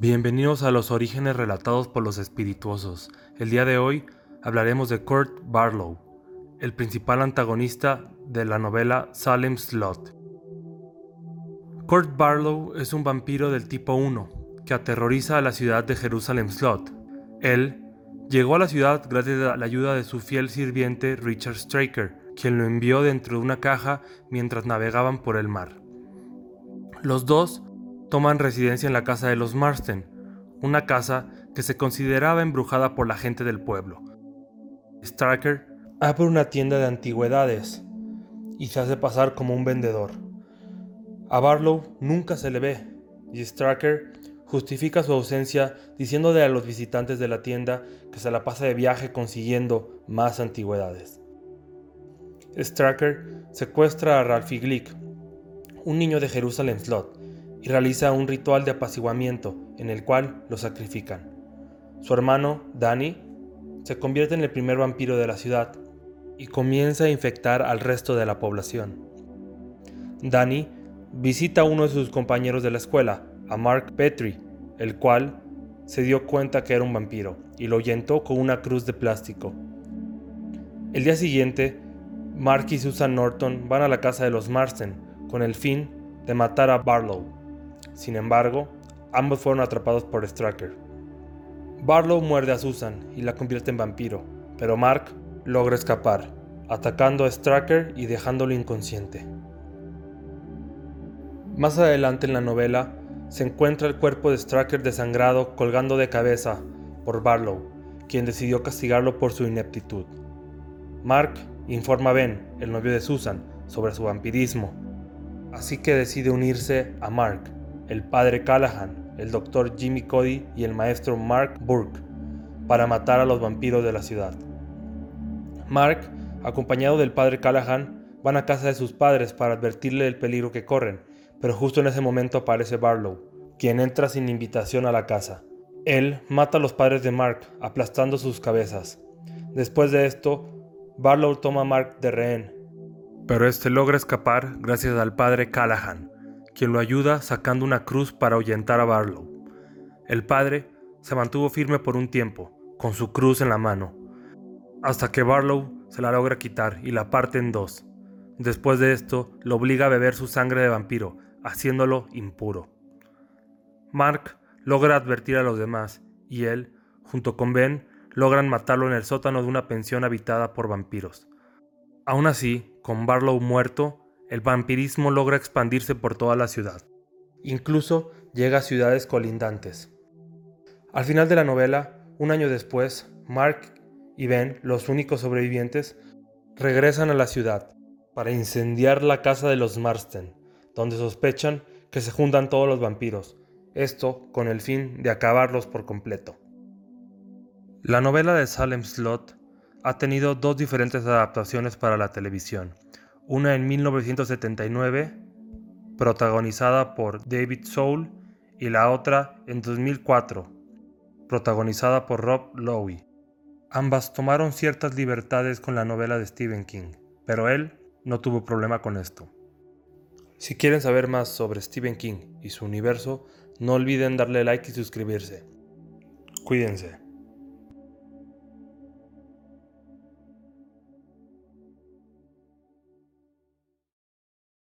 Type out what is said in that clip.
Bienvenidos a los orígenes relatados por los espirituosos. El día de hoy hablaremos de Kurt Barlow, el principal antagonista de la novela Salem Slot. Kurt Barlow es un vampiro del tipo 1 que aterroriza a la ciudad de Jerusalem Slot. Él llegó a la ciudad gracias a la ayuda de su fiel sirviente Richard Straker, quien lo envió dentro de una caja mientras navegaban por el mar. Los dos toman residencia en la casa de los Marston, una casa que se consideraba embrujada por la gente del pueblo. Straker abre una tienda de antigüedades y se hace pasar como un vendedor. A Barlow nunca se le ve y Straker justifica su ausencia diciéndole a los visitantes de la tienda que se la pasa de viaje consiguiendo más antigüedades. Straker secuestra a Ralphie Glick, un niño de Jerusalem Slot, y realiza un ritual de apaciguamiento en el cual lo sacrifican. Su hermano, Danny, se convierte en el primer vampiro de la ciudad y comienza a infectar al resto de la población. Danny visita a uno de sus compañeros de la escuela, a Mark Petrie, el cual se dio cuenta que era un vampiro y lo ahuyentó con una cruz de plástico. El día siguiente, Mark y Susan Norton van a la casa de los Marsden con el fin de matar a Barlow. Sin embargo, ambos fueron atrapados por Stracker. Barlow muerde a Susan y la convierte en vampiro, pero Mark logra escapar, atacando a Stracker y dejándolo inconsciente. Más adelante en la novela, se encuentra el cuerpo de Stracker desangrado colgando de cabeza por Barlow, quien decidió castigarlo por su ineptitud. Mark informa a Ben, el novio de Susan, sobre su vampirismo, así que decide unirse a Mark el padre Callahan, el doctor Jimmy Cody y el maestro Mark Burke para matar a los vampiros de la ciudad. Mark, acompañado del padre Callahan, van a casa de sus padres para advertirle del peligro que corren, pero justo en ese momento aparece Barlow, quien entra sin invitación a la casa. Él mata a los padres de Mark, aplastando sus cabezas. Después de esto, Barlow toma a Mark de rehén, pero este logra escapar gracias al padre Callahan, quien lo ayuda sacando una cruz para ahuyentar a Barlow. El padre se mantuvo firme por un tiempo, con su cruz en la mano, hasta que Barlow se la logra quitar y la parte en dos. Después de esto, lo obliga a beber su sangre de vampiro, haciéndolo impuro. Mark logra advertir a los demás, y él, junto con Ben, logran matarlo en el sótano de una pensión habitada por vampiros. Aún así, con Barlow muerto, el vampirismo logra expandirse por toda la ciudad. Incluso llega a ciudades colindantes. Al final de la novela, un año después, Mark y Ben, los únicos sobrevivientes, regresan a la ciudad para incendiar la casa de los Marston, donde sospechan que se juntan todos los vampiros, esto con el fin de acabarlos por completo. La novela de Salem Slot ha tenido dos diferentes adaptaciones para la televisión una en 1979, protagonizada por David Soul, y la otra en 2004, protagonizada por Rob Lowe. Ambas tomaron ciertas libertades con la novela de Stephen King, pero él no tuvo problema con esto. Si quieren saber más sobre Stephen King y su universo, no olviden darle like y suscribirse. Cuídense.